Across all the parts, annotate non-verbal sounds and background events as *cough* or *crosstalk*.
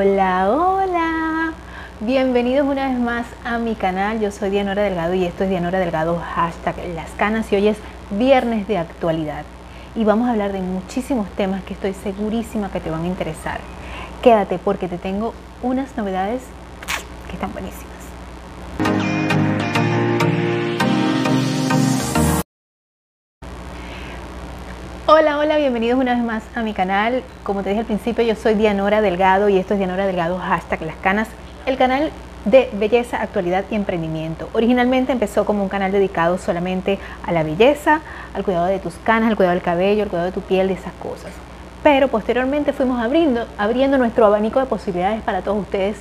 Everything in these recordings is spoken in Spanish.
Hola, hola. Bienvenidos una vez más a mi canal. Yo soy Dianora Delgado y esto es Dianora Delgado hashtag Las Canas y hoy es viernes de actualidad. Y vamos a hablar de muchísimos temas que estoy segurísima que te van a interesar. Quédate porque te tengo unas novedades que están buenísimas. Hola, hola, bienvenidos una vez más a mi canal. Como te dije al principio, yo soy Dianora Delgado y esto es Dianora Delgado hashtag Las Canas, el canal de belleza, actualidad y emprendimiento. Originalmente empezó como un canal dedicado solamente a la belleza, al cuidado de tus canas, al cuidado del cabello, al cuidado de tu piel, de esas cosas. Pero posteriormente fuimos abriendo, abriendo nuestro abanico de posibilidades para todos ustedes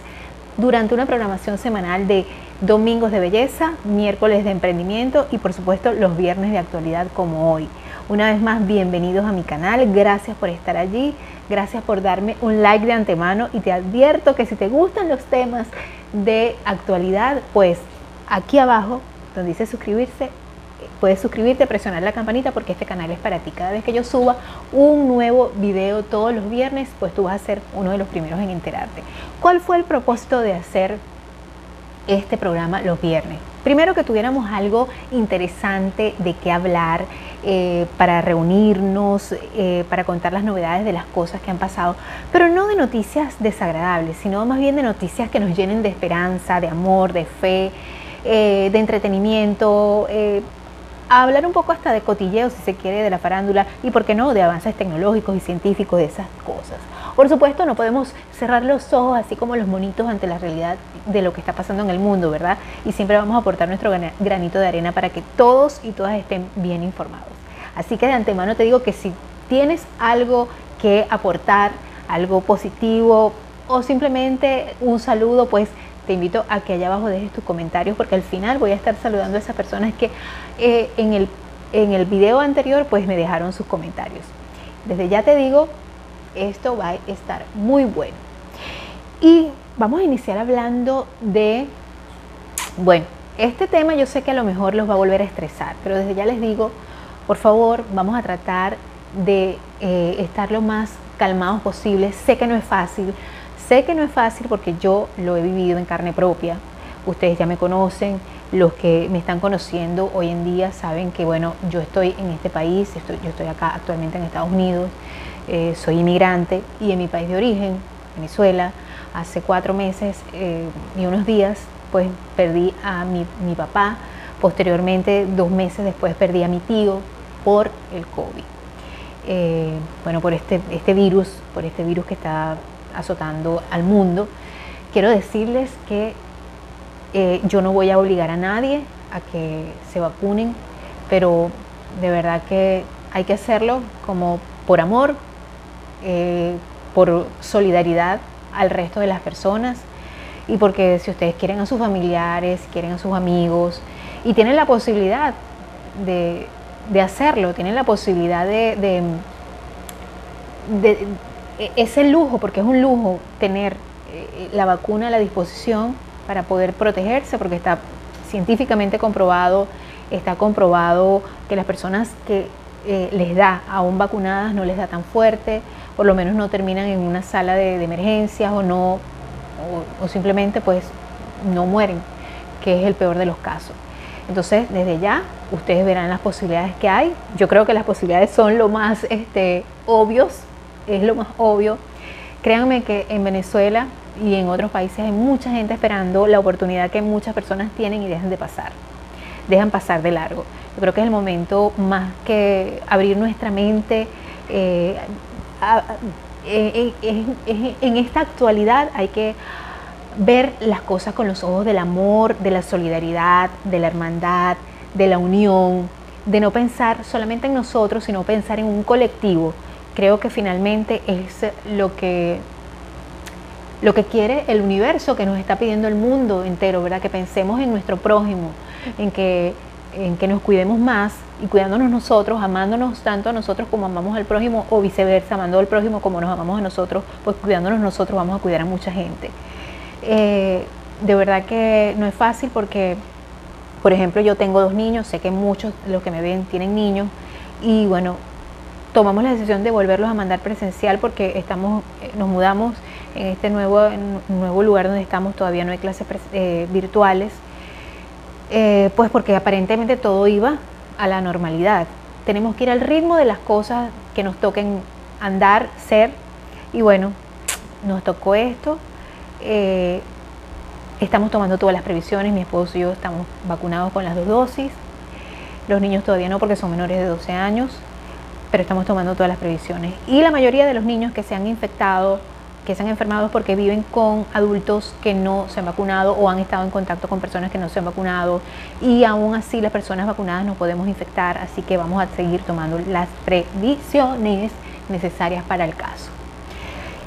durante una programación semanal de domingos de belleza, miércoles de emprendimiento y por supuesto los viernes de actualidad como hoy. Una vez más, bienvenidos a mi canal, gracias por estar allí, gracias por darme un like de antemano y te advierto que si te gustan los temas de actualidad, pues aquí abajo, donde dice suscribirse, puedes suscribirte, presionar la campanita porque este canal es para ti. Cada vez que yo suba un nuevo video todos los viernes, pues tú vas a ser uno de los primeros en enterarte. ¿Cuál fue el propósito de hacer este programa los viernes? Primero que tuviéramos algo interesante de qué hablar, eh, para reunirnos, eh, para contar las novedades de las cosas que han pasado, pero no de noticias desagradables, sino más bien de noticias que nos llenen de esperanza, de amor, de fe, eh, de entretenimiento, hablar un poco hasta de cotilleo, si se quiere, de la farándula y, por qué no, de avances tecnológicos y científicos, de esas cosas. Por supuesto, no podemos cerrar los ojos así como los monitos ante la realidad de lo que está pasando en el mundo, ¿verdad? Y siempre vamos a aportar nuestro granito de arena para que todos y todas estén bien informados. Así que de antemano te digo que si tienes algo que aportar, algo positivo o simplemente un saludo, pues te invito a que allá abajo dejes tus comentarios porque al final voy a estar saludando a esas personas que eh, en, el, en el video anterior pues me dejaron sus comentarios. Desde ya te digo, esto va a estar muy bueno. Y vamos a iniciar hablando de, bueno, este tema yo sé que a lo mejor los va a volver a estresar, pero desde ya les digo, por favor, vamos a tratar de eh, estar lo más calmados posible. Sé que no es fácil, Sé que no es fácil porque yo lo he vivido en carne propia. Ustedes ya me conocen, los que me están conociendo hoy en día saben que, bueno, yo estoy en este país, yo estoy acá actualmente en Estados Unidos, eh, soy inmigrante y en mi país de origen, Venezuela, hace cuatro meses eh, y unos días, pues perdí a mi, papá. Posteriormente, dos meses después, perdí a mi tío por el COVID. Eh, bueno, por este, este virus, por este virus que está azotando al mundo, quiero decirles que yo no voy a obligar a nadie a que se vacunen, pero de verdad que hay que hacerlo como por amor, eh, por solidaridad al resto de las personas y porque si ustedes quieren a sus familiares, quieren a sus amigos y tienen la posibilidad de, hacerlo, tienen la posibilidad de, de, e, es el lujo, porque es un lujo tener eh, la vacuna a la disposición para poder protegerse, porque está científicamente comprobado, está comprobado que las personas que eh, les da aún vacunadas no les da tan fuerte, por lo menos no terminan en una sala de, emergencias o no, o, simplemente pues no mueren, que es el peor de los casos. Entonces, desde ya, ustedes verán las posibilidades que hay. Yo creo que las posibilidades son lo más este, obvios es lo más obvio. Créanme que en Venezuela y en otros países hay mucha gente esperando la oportunidad que muchas personas tienen y dejan de pasar, dejan pasar de largo. Yo creo que es el momento más que abrir nuestra mente. Eh, en esta actualidad hay que ver las cosas con los ojos del amor, de la solidaridad, de la hermandad, de la unión, de no pensar solamente en nosotros, sino pensar en un colectivo creo que finalmente es lo que lo que quiere el universo, que nos está pidiendo el mundo entero, ¿verdad? Que pensemos en nuestro prójimo, en que, en que nos cuidemos más y cuidándonos nosotros, amándonos tanto a nosotros como amamos al prójimo, o viceversa, amando al prójimo como nos amamos a nosotros, pues cuidándonos nosotros vamos a cuidar a mucha gente. Eh, de verdad que no es fácil porque, por ejemplo, yo tengo dos niños, sé que muchos de los que me ven tienen niños, y bueno, tomamos la decisión de volverlos a mandar presencial porque estamos, eh, nos mudamos en este nuevo, nuevo lugar donde estamos todavía no hay clases eh, virtuales, eh, pues porque aparentemente todo iba a la normalidad. Tenemos que ir al ritmo de las cosas que nos toquen andar, ser, y bueno, nos tocó esto. Eh, estamos tomando todas las previsiones, mi esposo y yo estamos vacunados con las dos dosis, los niños todavía no porque son menores de 12 años, pero estamos tomando todas las previsiones. Y la mayoría de los niños que se han infectado, que se han enfermado porque viven con adultos que no se han vacunado o han estado en contacto con personas que no se han vacunado y aún así las personas vacunadas nos podemos infectar, así que vamos a seguir tomando las previsiones necesarias para el caso.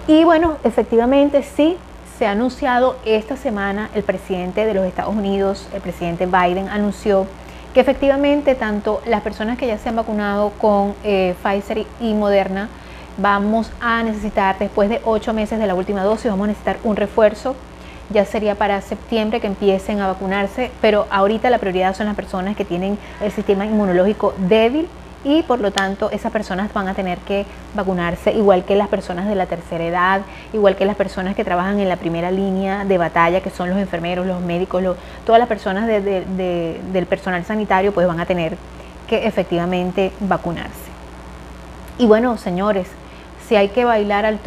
Y bueno, efectivamente sí, se ha anunciado esta semana el presidente de los Estados Unidos, el presidente Biden, anunció que efectivamente tanto las personas que ya se han vacunado con eh, Pfizer y Moderna, vamos a necesitar, después de ocho meses de la última dosis, vamos a necesitar un refuerzo. Ya sería para septiembre que empiecen a vacunarse, pero ahorita la prioridad son las personas que tienen el sistema inmunológico débil y por lo tanto esas personas van a tener que vacunarse igual que las personas de la tercera edad, igual que las personas que trabajan en la primera línea de batalla, que son los enfermeros, los médicos, todas las personas del personal sanitario, pues van a tener que efectivamente vacunarse. Y bueno, señores, si hay que bailar al,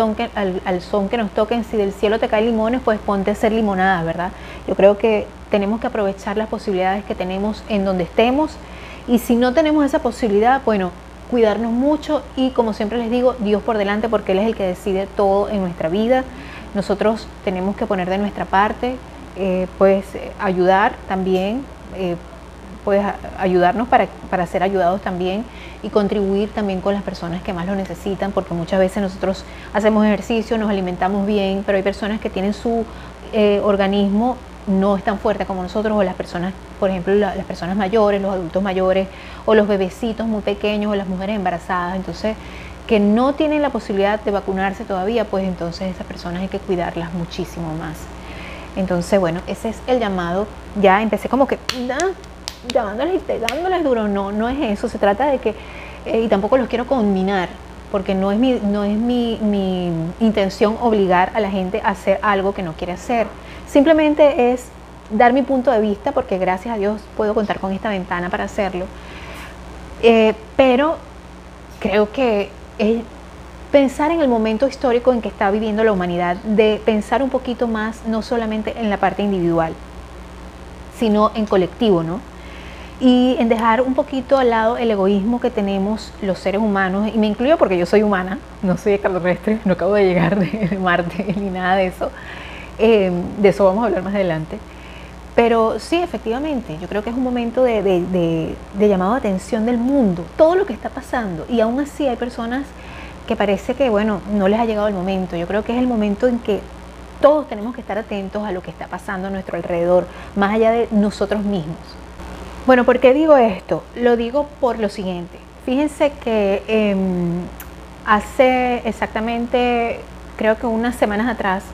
al, son que nos toquen, si del cielo te caen limones, pues ponte a ser limonada, ¿verdad? Yo creo que tenemos que aprovechar las posibilidades que tenemos en donde estemos y si no tenemos esa posibilidad, bueno, cuidarnos mucho y como siempre les digo, Dios por delante porque Él es el que decide todo en nuestra vida. Nosotros tenemos que poner de nuestra parte, eh, pues ayudar también, eh, pues ayudarnos para, para ser ayudados también y contribuir también con las personas que más lo necesitan, porque muchas veces nosotros hacemos ejercicio, nos alimentamos bien, pero hay personas que tienen su eh, organismo no es tan fuerte como nosotros, o las personas, por ejemplo, las personas mayores, los adultos mayores, o los bebecitos muy pequeños, o las mujeres embarazadas. Entonces, que no tienen la posibilidad de vacunarse todavía, pues entonces esas personas hay que cuidarlas muchísimo más. Entonces, bueno, ese es el llamado. Ya empecé como que llamándoles y pegándoles duro. No, no es eso. Se trata de que, eh, y tampoco los quiero combinar, porque no es, mi, no es mi, mi intención obligar a la gente a hacer algo que no quiere hacer. Simplemente es dar mi punto de vista, porque gracias a Dios puedo contar con esta ventana para hacerlo. Eh, pero creo que es pensar en el momento histórico en que está viviendo la humanidad, de pensar un poquito más, no solamente en la parte individual, sino en colectivo, ¿no? Y en dejar un poquito al lado el egoísmo que tenemos los seres humanos, y me incluyo porque yo soy humana, no soy extraterrestre, no acabo de llegar de, Marte *laughs* ni nada de eso, eh, de eso vamos a hablar más adelante. Pero sí, efectivamente, yo creo que es un momento de, de, llamado de atención del mundo, todo lo que está pasando, y aún así hay personas que parece que, bueno, no les ha llegado el momento. Yo creo que es el momento en que todos tenemos que estar atentos a lo que está pasando a nuestro alrededor, más allá de nosotros mismos. Bueno, ¿por qué digo esto? Lo digo por lo siguiente. Fíjense que em, hace exactamente, creo que unas semanas atrás,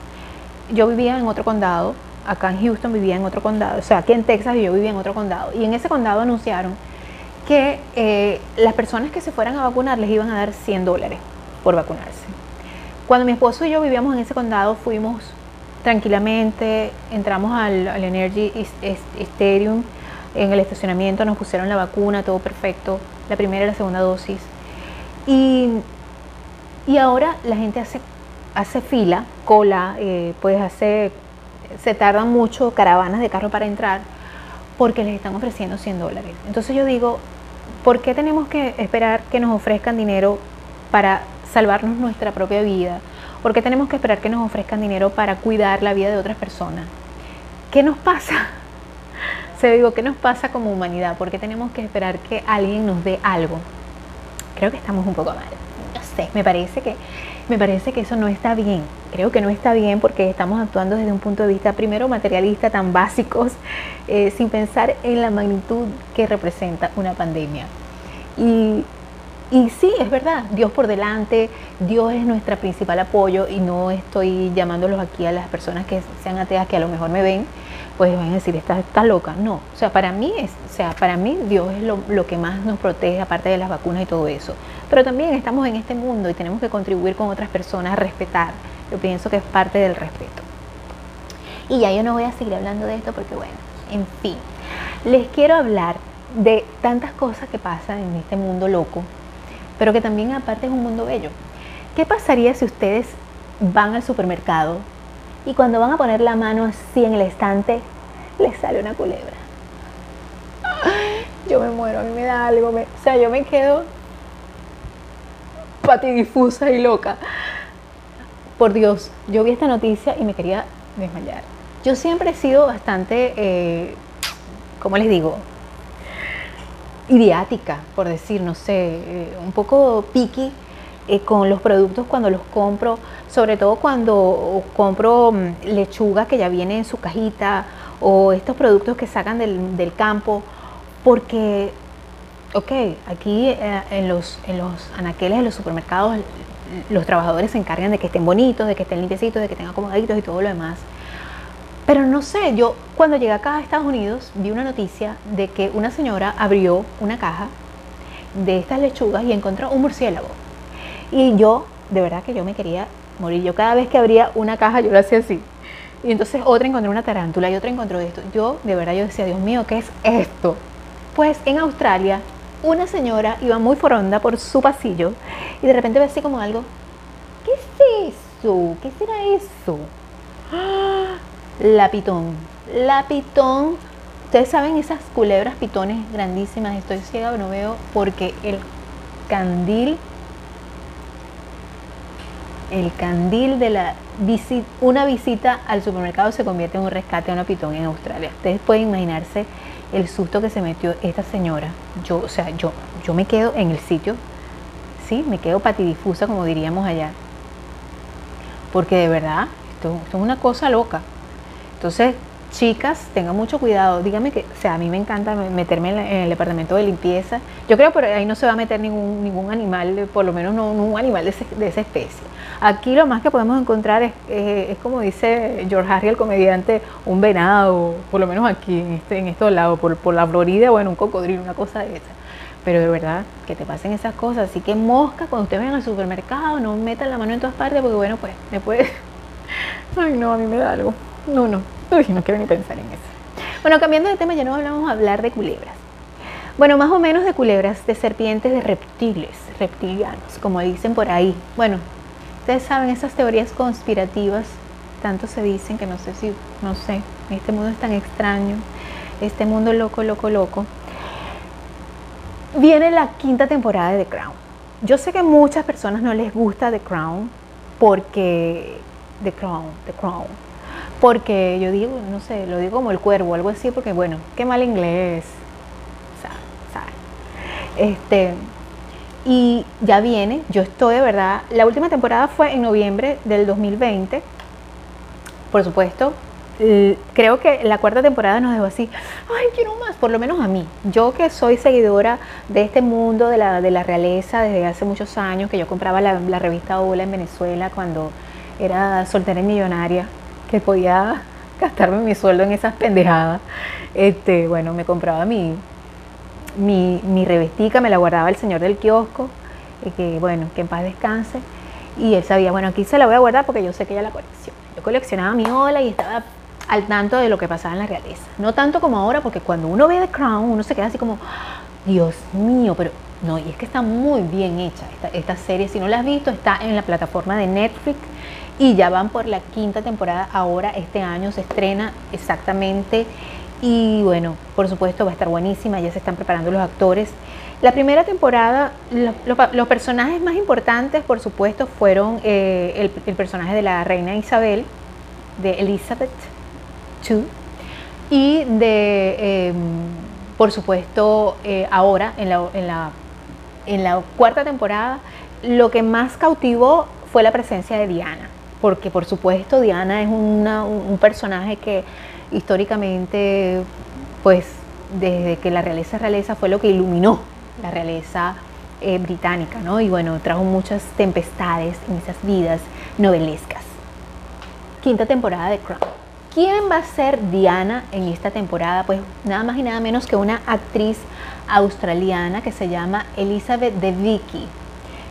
yo vivía en otro condado, acá en Houston vivía en otro condado, o sea, aquí en Texas yo vivía en otro condado, y en ese condado anunciaron que eh, las personas que se fueran a vacunar les iban a dar 100 dólares por vacunarse. Cuando mi esposo y yo vivíamos en ese condado, fuimos tranquilamente, entramos al, al Energy Stadium, en el estacionamiento nos pusieron la vacuna, todo perfecto, la primera y la segunda dosis. Y, y ahora la gente hace, hace fila, cola, eh, pues hace, se tardan mucho caravanas de carro para entrar porque les están ofreciendo 100 dólares. Entonces yo digo, ¿por qué tenemos que esperar que nos ofrezcan dinero para salvarnos nuestra propia vida? ¿Por qué tenemos que esperar que nos ofrezcan dinero para cuidar la vida de otras personas? ¿Qué nos pasa? Se digo, ¿qué nos pasa como humanidad? ¿Por qué tenemos que esperar que alguien nos dé algo? Creo que estamos un poco mal. No sé, me parece que me parece que eso no está bien. Creo que no está bien porque estamos actuando desde un punto de vista primero materialista, tan básicos, eh, sin pensar en la magnitud que representa una pandemia. Y, y sí, es verdad, Dios por delante, Dios es nuestro principal apoyo y no estoy llamándolos aquí a las personas que sean ateas que a lo mejor me ven pues van a decir, estás está loca. No, o sea, para mí, es, o sea, para mí Dios es lo, lo, que más nos protege, aparte de las vacunas y todo eso. Pero también estamos en este mundo y tenemos que contribuir con otras personas a respetar yo pienso que es parte del respeto. Y ya yo no voy a seguir hablando de esto porque bueno, en fin, les quiero hablar de tantas cosas que pasan en este mundo loco, pero que también aparte es un mundo bello. ¿Qué pasaría si ustedes van al supermercado y cuando van a poner la mano así en el estante, les sale una culebra? Yo me muero, a mí me da algo, o sea, yo me quedo patidifusa y loca. Por Dios, yo vi esta noticia y me quería desmayar. Yo siempre he sido bastante, eh, ¿cómo les digo? Idiática, por decir, no sé, eh, un poco picky eh, con los productos cuando los compro, sobre todo cuando compro mm, lechuga que ya viene en su cajita o estos productos que sacan del, del campo, porque, ok, aquí eh, en, los, en los anaqueles de los supermercados los trabajadores se encargan de que estén bonitos, de que estén limpiecitos, de que estén acomodaditos y todo lo demás. Pero no sé, yo cuando llegué acá a Estados Unidos vi una noticia de que una señora abrió una caja de estas lechugas y encontró un murciélago. Y yo, de verdad que yo me quería morir. Yo cada vez que abría una caja yo lo hacía así. Y entonces otra encontró una tarántula y otra encontró esto. Yo, de verdad, yo decía, Dios mío, ¿qué es esto? Pues en Australia, una señora iba muy foronda por su pasillo y de repente ve así como algo. ¿Qué es eso? ¿Qué será eso? ¡Ah! La pitón. Ustedes saben esas culebras pitones grandísimas. Estoy ciega, no veo porque el candil el candil de la visita, una visita al supermercado se convierte en un rescate a una pitón en Australia. Ustedes pueden imaginarse el susto que se metió esta señora. Yo, o sea, yo, yo me quedo en el sitio, sí, me quedo patidifusa, como diríamos allá. Porque de verdad, esto, esto es una cosa loca. Entonces, chicas, tengan mucho cuidado. Dígame que, o sea, a mí me encanta meterme en, el departamento de limpieza. Yo creo que ahí no se va a meter ningún, ningún animal, por lo menos no, un animal de, de, esa especie. Aquí lo más que podemos encontrar es, es, como dice George Harry, el comediante, un venado, por lo menos aquí, en, este, en estos lados, por, por la Florida, bueno, un cocodrilo, una cosa de esa. Pero de verdad, que te pasen esas cosas. Así que mosca, cuando ustedes vayan al supermercado, no metan la mano en todas partes, porque bueno, pues después... *laughs* Ay, no, a mí me da algo. No, no. Uy, no quiero ni pensar en eso. Bueno, cambiando de tema, ya no vamos a hablar de culebras. Bueno, más o menos de culebras, de serpientes, de reptiles, reptilianos, como dicen por ahí. Bueno, ustedes saben esas teorías conspirativas, tanto se dicen que no sé si, no sé, este mundo es tan extraño, este mundo loco, loco, loco. Viene la quinta temporada de The Crown. Yo sé que muchas personas no les gusta The Crown porque The Crown, The Crown, porque yo digo, no sé, lo digo como el cuervo, algo así, porque bueno, qué mal inglés. Este, y ya viene, yo estoy de verdad, la última temporada fue en noviembre del 2020, por supuesto, creo que la cuarta temporada nos dejó así, ay, quiero más, por lo menos a mí. Yo que soy seguidora de este mundo de la, de la realeza desde hace muchos años, que yo compraba la, la revista Hola en Venezuela cuando era soltera y millonaria, que podía gastarme mi sueldo en esas pendejadas, este, bueno, me compraba mi, mi, mi revestica, me la guardaba el señor del kiosco, y que bueno, que en paz descanse. Y él sabía, bueno, aquí se la voy a guardar porque yo sé que ella la colecciona. Yo coleccionaba mi ola y estaba al tanto de lo que pasaba en la realeza. No tanto como ahora, porque cuando uno ve The Crown, uno se queda así como, Dios mío, pero no, y es que está muy bien hecha esta, esta serie. Si no la has visto, está en la plataforma de Netflix y ya van por la quinta temporada. Ahora, este año se estrena exactamente y bueno, por supuesto va a estar buenísima, ya se están preparando los actores. La primera temporada, los, personajes más importantes, por supuesto, fueron eh, el, personaje de la reina Isabel, de Elizabeth II, y de, em, por supuesto, eh, ahora en la, en, la, en la cuarta temporada, lo que más cautivó fue la presencia de Diana porque por supuesto Diana es un personaje que históricamente, pues desde que la realeza realeza fue lo que iluminó la realeza eh, británica, ¿no? Y bueno, trajo muchas tempestades en esas vidas novelescas. Quinta temporada de Crown. ¿Quién va a ser Diana en esta temporada? Pues nada más y nada menos que una actriz australiana que se llama Elizabeth de Vicky.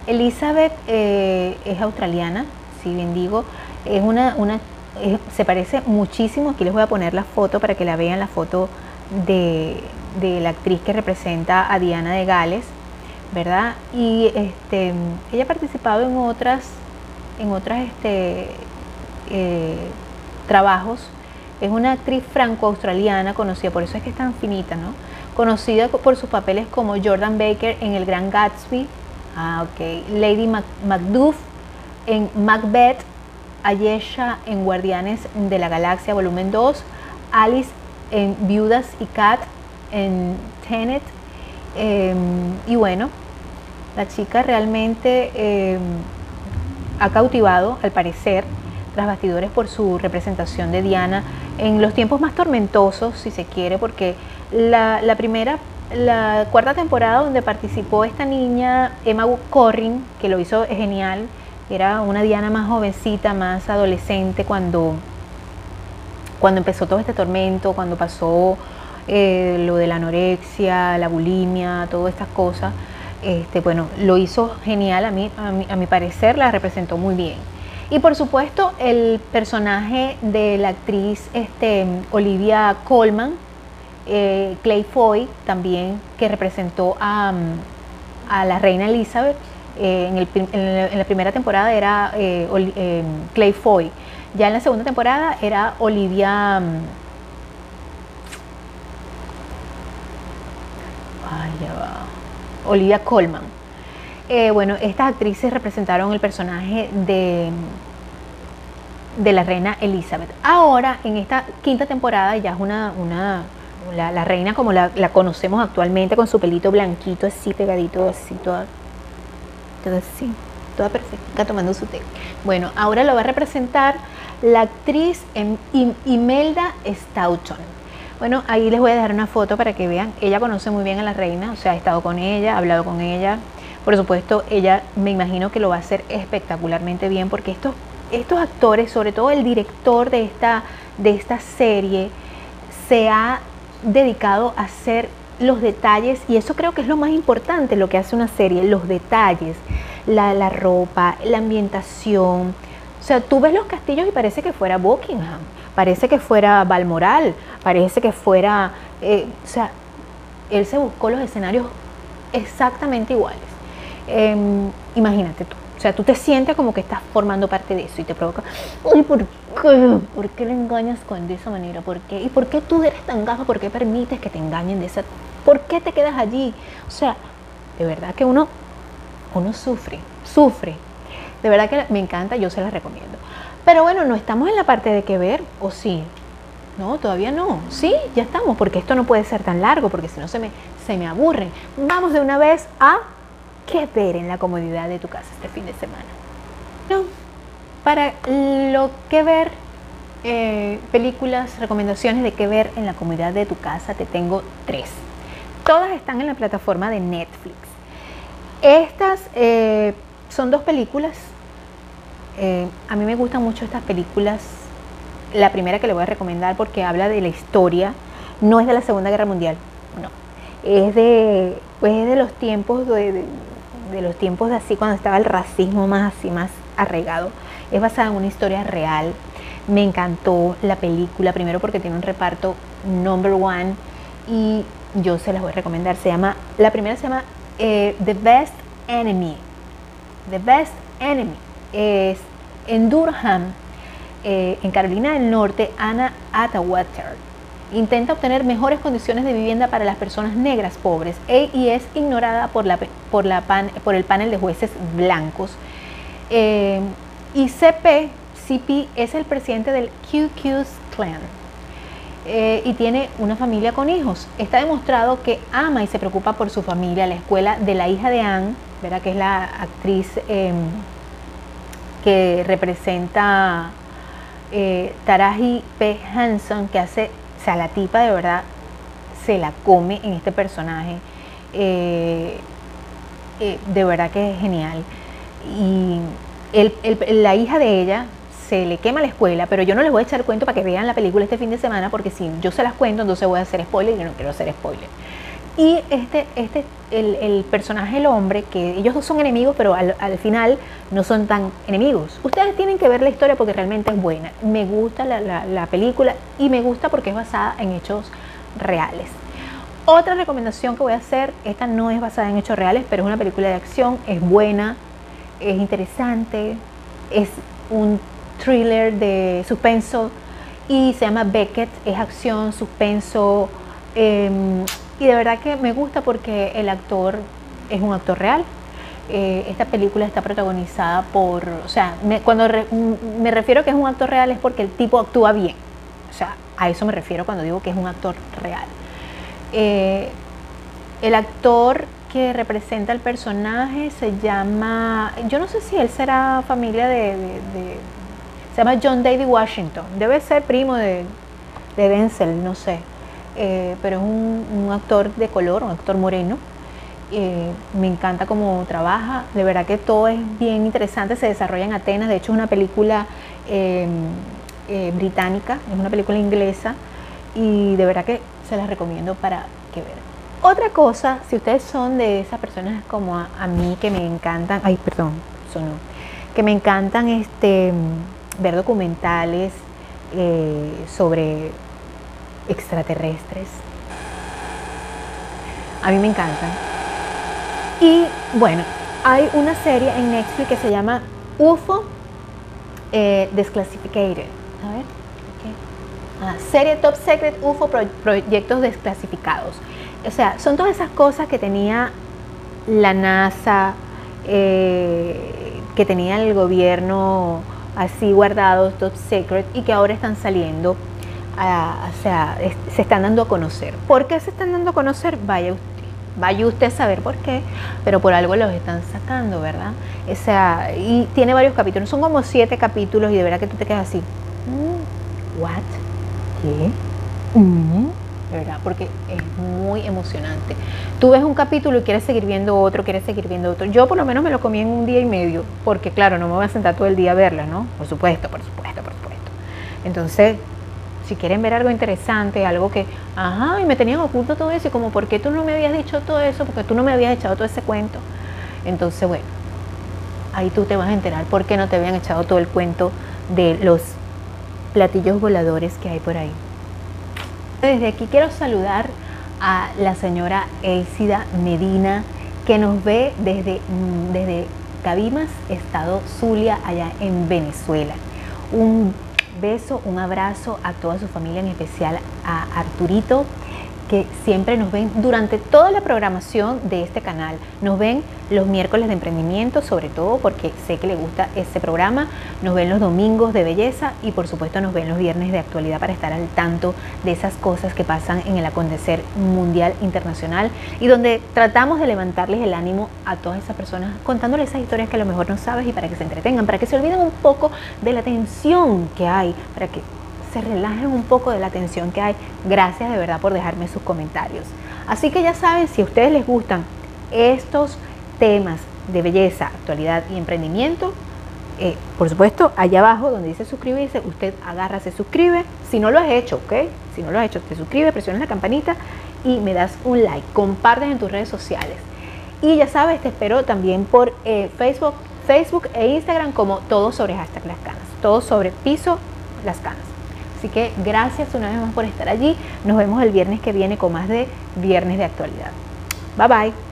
Elizabeth eh, es australiana, si bien digo, Es una, una se parece muchísimo, aquí les voy a poner la foto para que la vean, la foto de, de la actriz que representa a Diana de Gales, ¿verdad? Y este, ella ha participado en otras, en otras este, eh, trabajos. Es una actriz franco-australiana conocida, por eso es que es tan finita, ¿no? Conocida por sus papeles como Jordan Baker en El Gran Gatsby, ah, okay. Lady Macduff en Macbeth, Ayesha en Guardianes de la Galaxia Volumen 2, Alice en Viudas y Cat en Tenet. Em, y bueno, la chica realmente em, ha cautivado, al parecer, tras bastidores por su representación de Diana en los tiempos más tormentosos, si se quiere, porque la, primera, la cuarta temporada donde participó esta niña, Emma Corrin, que lo hizo genial, era una Diana más jovencita, más adolescente cuando, cuando empezó todo este tormento, cuando pasó eh, lo de la anorexia, la bulimia, todas estas cosas. Este, bueno, lo hizo genial, a mí, a mi, parecer la representó muy bien. Y por supuesto el personaje de la actriz este, Olivia Colman, eh, Clay Foy también, que representó a, a la reina Elizabeth, eh, en, la primera temporada era eh, eh, Clay Foy. Ya en la segunda temporada era Olivia. Mm, Olivia Colman. bueno, estas actrices representaron el personaje de, de la reina Elizabeth. Ahora, en esta quinta temporada, ya es una, una la, reina como la, conocemos actualmente, con su pelito blanquito, así pegadito, así toda entonces sí, toda perfecta, tomando su té. Bueno, ahora lo va a representar la actriz Imelda Stoughton. Bueno, ahí les voy a dejar una foto para que vean. Ella conoce muy bien a la reina, o sea, ha estado con ella, ha hablado con ella. Por supuesto, ella me imagino que lo va a hacer espectacularmente bien porque estos, estos actores, sobre todo el director de esta, de esta serie, se ha dedicado a hacer los detalles, y eso creo que es lo más importante, lo que hace una serie, los detalles, la, ropa, la ambientación. O sea, tú ves los castillos y parece que fuera Buckingham, parece que fuera Balmoral, parece que fuera, eh, o sea, él se buscó los escenarios exactamente iguales. Em, imagínate tú. O sea, tú te sientes como que estás formando parte de eso y te provoca, uy, ¿por qué? ¿Por qué le engañas con de esa manera? ¿Por qué? ¿Y por qué tú eres tan gafa? ¿Por qué permites que te engañen de esa ¿Por qué te quedas allí? O sea, de verdad que uno, uno sufre, sufre. De verdad que me encanta, yo se las recomiendo. Pero bueno, no estamos en la parte de que ver, o sí. No, todavía no. Sí, ya estamos, porque esto no puede ser tan largo, porque si no se me, se me aburren. Vamos de una vez a qué ver en la comodidad de tu casa este fin de semana. No, para lo que ver, eh, películas, recomendaciones de qué ver en la comodidad de tu casa, te tengo tres. Todas están en la plataforma de Netflix. Estas eh, son dos películas. Eh, a mí me gustan mucho estas películas. La primera que le voy a recomendar porque habla de la historia, no es de la Segunda Guerra Mundial, no. Es de, pues de los tiempos de, de los tiempos de así cuando estaba el racismo más así más arraigado. Es basada en una historia real. Me encantó la película, primero porque tiene un reparto number one y yo se las voy a recomendar. Se llama, la primera se llama eh, The Best Enemy. The Best Enemy. Es en Durham, eh, en Carolina del Norte, Anna Atawater intenta obtener mejores condiciones de vivienda para las personas negras pobres e, y es ignorada por, la, por, la pan, por el panel de jueces blancos. Eh, y CP, CP es el presidente del QQ's Clan eh, y tiene una familia con hijos. Está demostrado que ama y se preocupa por su familia. La escuela de la hija de Anne, ¿verdad? que es la actriz em, que representa eh, Taraji P. Hanson, que hace, o sea, la tipa de verdad se la come en este personaje. Eh, de verdad que es genial. Y la hija de ella, se le quema la escuela, pero yo no les voy a echar cuento para que vean la película este fin de semana, porque si yo se las cuento, entonces voy a hacer spoiler y yo no quiero hacer spoiler. Y este, este el, personaje, el hombre, que ellos dos son enemigos, pero al, final no son tan enemigos. Ustedes tienen que ver la historia porque realmente es buena. Me gusta la, la película y me gusta porque es basada en hechos reales. Otra recomendación que voy a hacer, esta no es basada en hechos reales, pero es una película de acción, es buena, es interesante, es un thriller de suspenso y se llama Beckett, es acción, suspenso em, y de verdad que me gusta porque el actor es un actor real. Eh, esta película está protagonizada por, o sea, cuando me refiero que es un actor real es porque el tipo actúa bien. O sea, a eso me refiero cuando digo que es un actor real. Eh, el actor que representa al personaje se llama, yo no sé si él será familia de, se llama John David Washington, debe ser primo de, Denzel, no sé, eh, pero es un, actor de color, un actor moreno. Eh, me encanta cómo trabaja, de verdad que todo es bien interesante, se desarrolla en Atenas, de hecho es una película em, eh, británica, es una película inglesa. Y de verdad que se las recomiendo para que vean. Otra cosa, si ustedes son de esas personas como a, mí que me encantan, ay, perdón, sonó, que me encantan este, ver documentales eh, sobre extraterrestres, a mí me encantan. Y bueno, hay una serie en Netflix que se llama UFO eh, Desclassificated. A ver, ah, serie Top Secret UFO Proyectos Desclasificados o sea, son todas esas cosas que tenía la NASA, eh, que tenía el gobierno así guardados, top secret, y que ahora están saliendo, o sea, se están dando a conocer. ¿Por qué se están dando a conocer? Vaya usted, vaya usted a saber por qué, pero por algo los están sacando, ¿verdad? O sea, y tiene varios capítulos, son como siete capítulos y de verdad que tú te quedas así, mm, ¿what? ¿Qué? Mm ¿verdad? Porque es muy emocionante. Tú ves un capítulo y quieres seguir viendo otro, quieres seguir viendo otro. Yo por lo menos me lo comí en un día y medio, porque claro, no me voy a sentar todo el día a verla, ¿no? Por supuesto, por supuesto, por supuesto. Entonces, si quieren ver algo interesante, algo que, ajá, y me tenían oculto todo eso, y como, ¿por qué tú no me habías dicho todo eso? Porque tú no me habías echado todo ese cuento. Entonces, bueno, ahí tú te vas a enterar por qué no te habían echado todo el cuento de los platillos voladores que hay por ahí. Desde aquí quiero saludar a la señora Elcida Medina, que nos ve desde, mm, desde Cabimas, Estado Zulia, allá en Venezuela. Un beso, un abrazo a toda su familia, en especial a Arturito, que siempre nos ven durante toda la programación de este canal. Nos ven los miércoles de emprendimiento, sobre todo porque sé que le gusta este programa. Nos ven los domingos de belleza y por supuesto nos ven los viernes de actualidad para estar al tanto de esas cosas que pasan en el acontecer mundial, internacional y donde tratamos de levantarles el ánimo a todas esas personas contándoles esas historias que a lo mejor no sabes y para que se entretengan, para que se olviden un poco de la tensión que hay, para que relajen un poco de la tensión que hay. Gracias de verdad por dejarme sus comentarios. Así que ya saben, si a ustedes les gustan estos temas de belleza, actualidad y emprendimiento, eh, por supuesto, allá abajo donde dice suscribirse, usted agarra, se suscribe. Si no lo has hecho, ¿ok? Si no lo has hecho, te suscribe, presiona la campanita y me das un like. Compartes en tus redes sociales. Y ya sabes, te espero también por eh, Facebook, Facebook e Instagram como todo sobre hashtag las canas. Todo sobre piso las canas. Así que gracias una vez más por estar allí. Nos vemos el viernes que viene con más de Viernes de Actualidad. Bye bye.